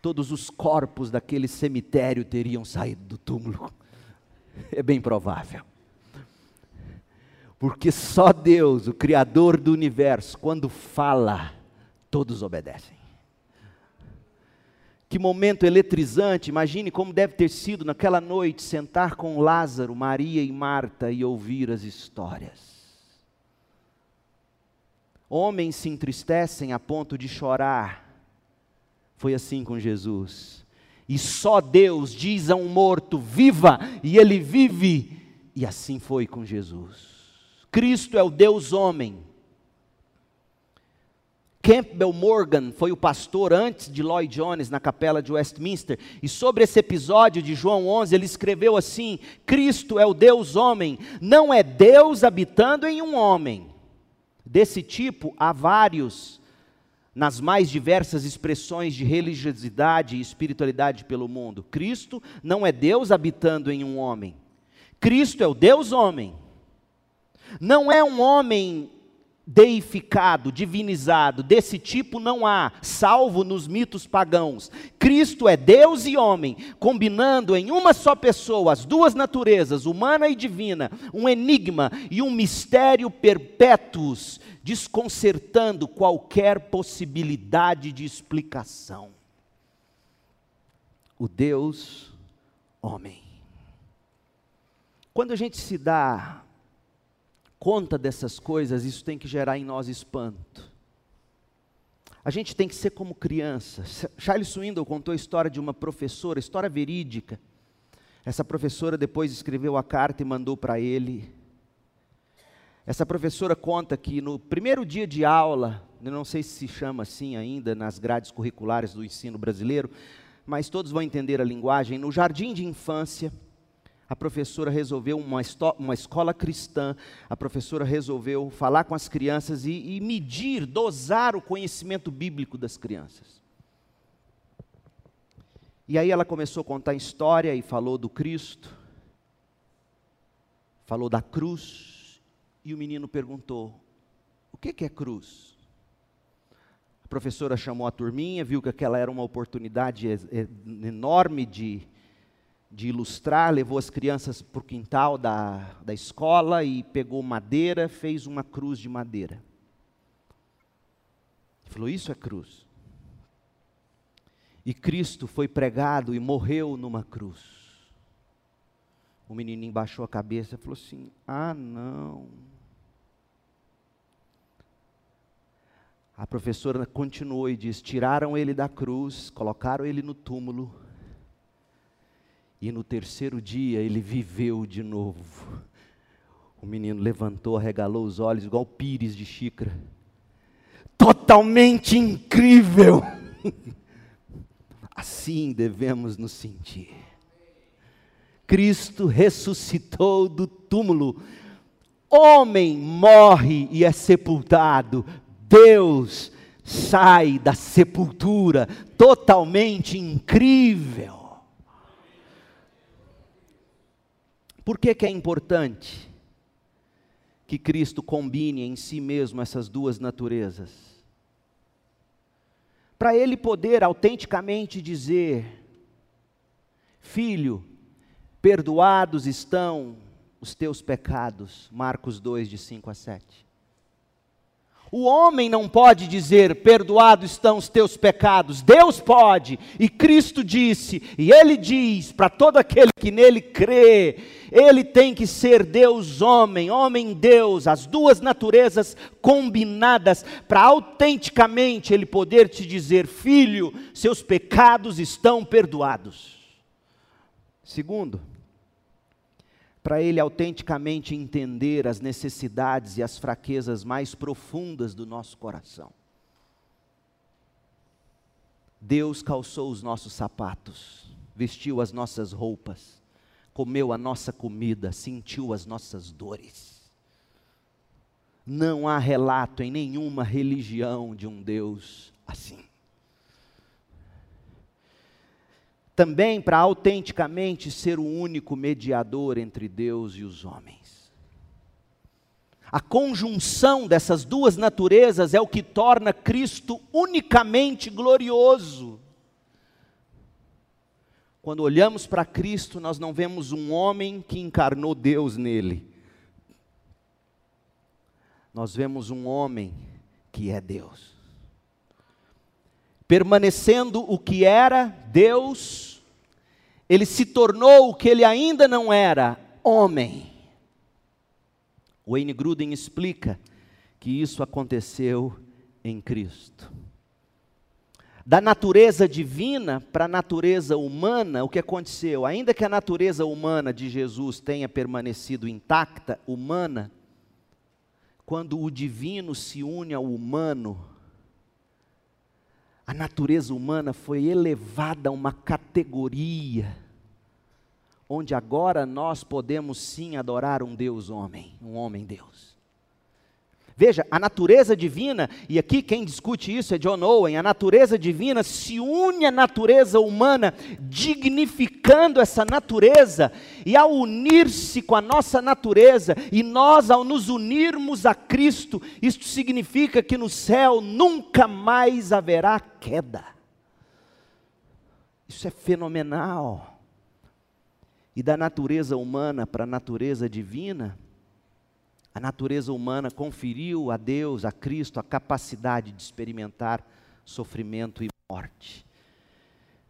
todos os corpos daquele cemitério teriam saído do túmulo. É bem provável. Porque só Deus, o Criador do universo, quando fala, todos obedecem. Que momento eletrizante, imagine como deve ter sido naquela noite sentar com Lázaro, Maria e Marta e ouvir as histórias. Homens se entristecem a ponto de chorar. Foi assim com Jesus. E só Deus diz a um morto: viva, e ele vive. E assim foi com Jesus. Cristo é o Deus homem, Campbell Morgan foi o pastor antes de Lloyd Jones na capela de Westminster, e sobre esse episódio de João 11, ele escreveu assim: Cristo é o Deus homem, não é Deus habitando em um homem. Desse tipo há vários nas mais diversas expressões de religiosidade e espiritualidade pelo mundo. Cristo não é Deus habitando em um homem. Cristo é o Deus homem. Não é um homem deificado, divinizado, desse tipo não há, salvo nos mitos pagãos. Cristo é Deus e homem, combinando em uma só pessoa as duas naturezas, humana e divina, um enigma e um mistério perpétuos, desconcertando qualquer possibilidade de explicação. O Deus homem. Quando a gente se dá conta dessas coisas, isso tem que gerar em nós espanto. A gente tem que ser como criança. Charles Swindoll contou a história de uma professora, história verídica. Essa professora depois escreveu a carta e mandou para ele. Essa professora conta que no primeiro dia de aula, não sei se se chama assim ainda nas grades curriculares do ensino brasileiro, mas todos vão entender a linguagem, no jardim de infância, a professora resolveu, uma, uma escola cristã, a professora resolveu falar com as crianças e, e medir, dosar o conhecimento bíblico das crianças. E aí ela começou a contar história e falou do Cristo, falou da cruz, e o menino perguntou: o que, que é cruz? A professora chamou a turminha, viu que aquela era uma oportunidade enorme de de ilustrar, levou as crianças para o quintal da, da escola e pegou madeira, fez uma cruz de madeira. Falou: Isso é cruz. E Cristo foi pregado e morreu numa cruz. O menininho baixou a cabeça e falou assim: Ah, não. A professora continuou e disse: Tiraram ele da cruz, colocaram ele no túmulo e no terceiro dia ele viveu de novo. O menino levantou, arregalou os olhos, igual pires de xícara. Totalmente incrível! Assim devemos nos sentir. Cristo ressuscitou do túmulo. Homem morre e é sepultado. Deus sai da sepultura. Totalmente incrível. Por que, que é importante que Cristo combine em si mesmo essas duas naturezas? Para ele poder autenticamente dizer: Filho, perdoados estão os teus pecados. Marcos 2, de 5 a 7. O homem não pode dizer, perdoados estão os teus pecados, Deus pode, e Cristo disse, e Ele diz para todo aquele que nele crê, ele tem que ser Deus homem, homem Deus, as duas naturezas combinadas, para autenticamente Ele poder te dizer, filho, seus pecados estão perdoados. Segundo, para ele autenticamente entender as necessidades e as fraquezas mais profundas do nosso coração. Deus calçou os nossos sapatos, vestiu as nossas roupas, comeu a nossa comida, sentiu as nossas dores. Não há relato em nenhuma religião de um Deus assim. também para autenticamente ser o único mediador entre Deus e os homens. A conjunção dessas duas naturezas é o que torna Cristo unicamente glorioso. Quando olhamos para Cristo, nós não vemos um homem que encarnou Deus nele. Nós vemos um homem que é Deus permanecendo o que era Deus, ele se tornou o que ele ainda não era, homem. Wayne Gruden explica que isso aconteceu em Cristo. Da natureza divina para a natureza humana, o que aconteceu? Ainda que a natureza humana de Jesus tenha permanecido intacta, humana, quando o divino se une ao humano, a natureza humana foi elevada a uma categoria onde agora nós podemos sim adorar um Deus homem, um homem Deus. Veja, a natureza divina, e aqui quem discute isso é John Owen, a natureza divina se une à natureza humana, dignificando essa natureza, e ao unir-se com a nossa natureza, e nós ao nos unirmos a Cristo, isto significa que no céu nunca mais haverá queda. Isso é fenomenal. E da natureza humana para a natureza divina, a natureza humana conferiu a Deus, a Cristo, a capacidade de experimentar sofrimento e morte,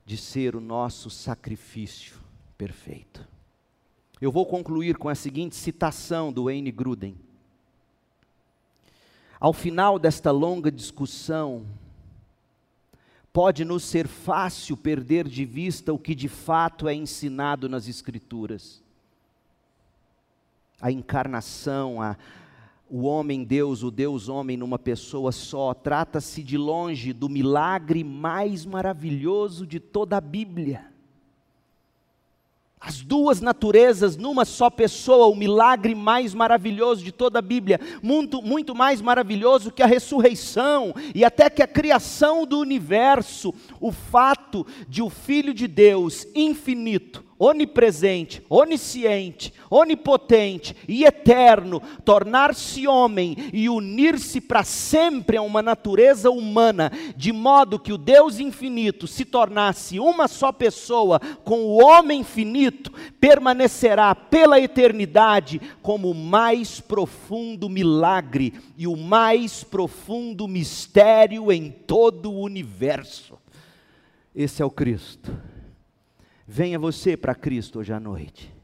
de ser o nosso sacrifício perfeito. Eu vou concluir com a seguinte citação do Wayne Gruden. Ao final desta longa discussão, pode nos ser fácil perder de vista o que de fato é ensinado nas Escrituras a encarnação, a, o homem-deus, o Deus-homem numa pessoa só, trata-se de longe do milagre mais maravilhoso de toda a Bíblia. As duas naturezas numa só pessoa, o milagre mais maravilhoso de toda a Bíblia, muito, muito mais maravilhoso que a ressurreição e até que a criação do universo, o fato de o Filho de Deus, infinito, onipresente, onisciente, onipotente e eterno, tornar-se homem e unir-se para sempre a uma natureza humana, de modo que o Deus infinito se tornasse uma só pessoa com o homem finito, permanecerá pela eternidade como o mais profundo milagre e o mais profundo mistério em todo o universo. Esse é o Cristo. Venha você para Cristo hoje à noite.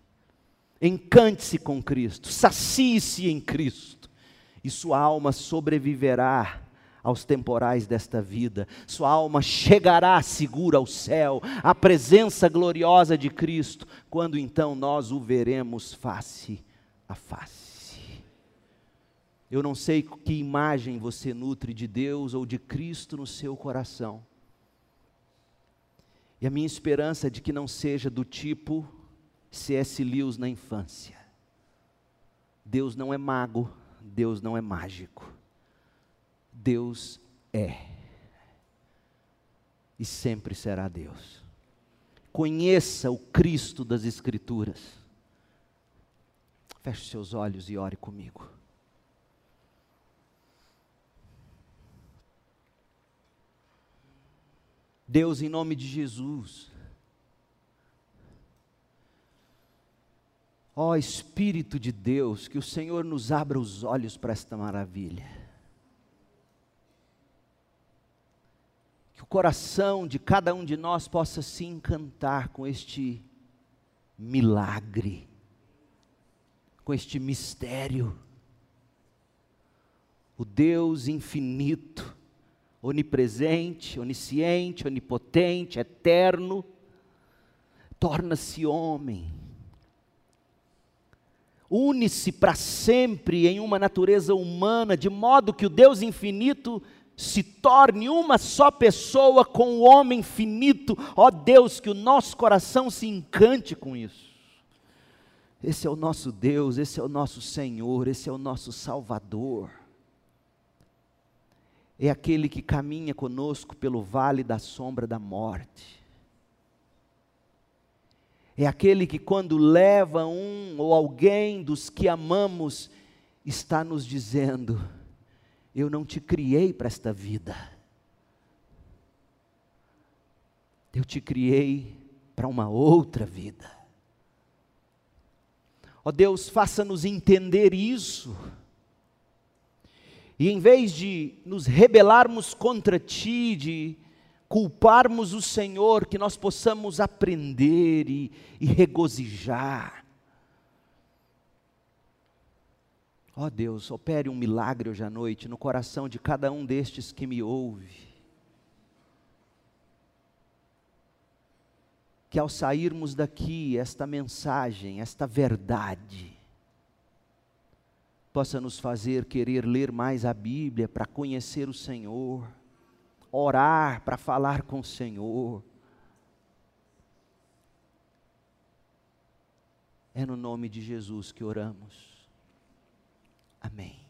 Encante-se com Cristo, sacie-se em Cristo, e sua alma sobreviverá aos temporais desta vida. Sua alma chegará segura ao céu, à presença gloriosa de Cristo, quando então nós o veremos face a face. Eu não sei que imagem você nutre de Deus ou de Cristo no seu coração. E a minha esperança é de que não seja do tipo C.S. Lewis na infância. Deus não é mago, Deus não é mágico. Deus é. E sempre será Deus. Conheça o Cristo das Escrituras. Feche seus olhos e ore comigo. Deus, em nome de Jesus. Ó oh, Espírito de Deus, que o Senhor nos abra os olhos para esta maravilha. Que o coração de cada um de nós possa se encantar com este milagre, com este mistério. O Deus infinito, onipresente, onisciente, onipotente, eterno, torna-se homem. Une-se para sempre em uma natureza humana, de modo que o Deus infinito se torne uma só pessoa com o homem finito. Ó Deus, que o nosso coração se encante com isso. Esse é o nosso Deus, esse é o nosso Senhor, esse é o nosso Salvador é aquele que caminha conosco pelo vale da sombra da morte. É aquele que, quando leva um ou alguém dos que amamos, está nos dizendo: Eu não te criei para esta vida. Eu te criei para uma outra vida. Ó oh Deus, faça-nos entender isso e em vez de nos rebelarmos contra Ti, de culparmos o Senhor, que nós possamos aprender e, e regozijar. Ó oh Deus, opere um milagre hoje à noite no coração de cada um destes que me ouve. Que ao sairmos daqui, esta mensagem, esta verdade, possa nos fazer querer ler mais a Bíblia para conhecer o Senhor, orar, para falar com o Senhor. É no nome de Jesus que oramos. Amém.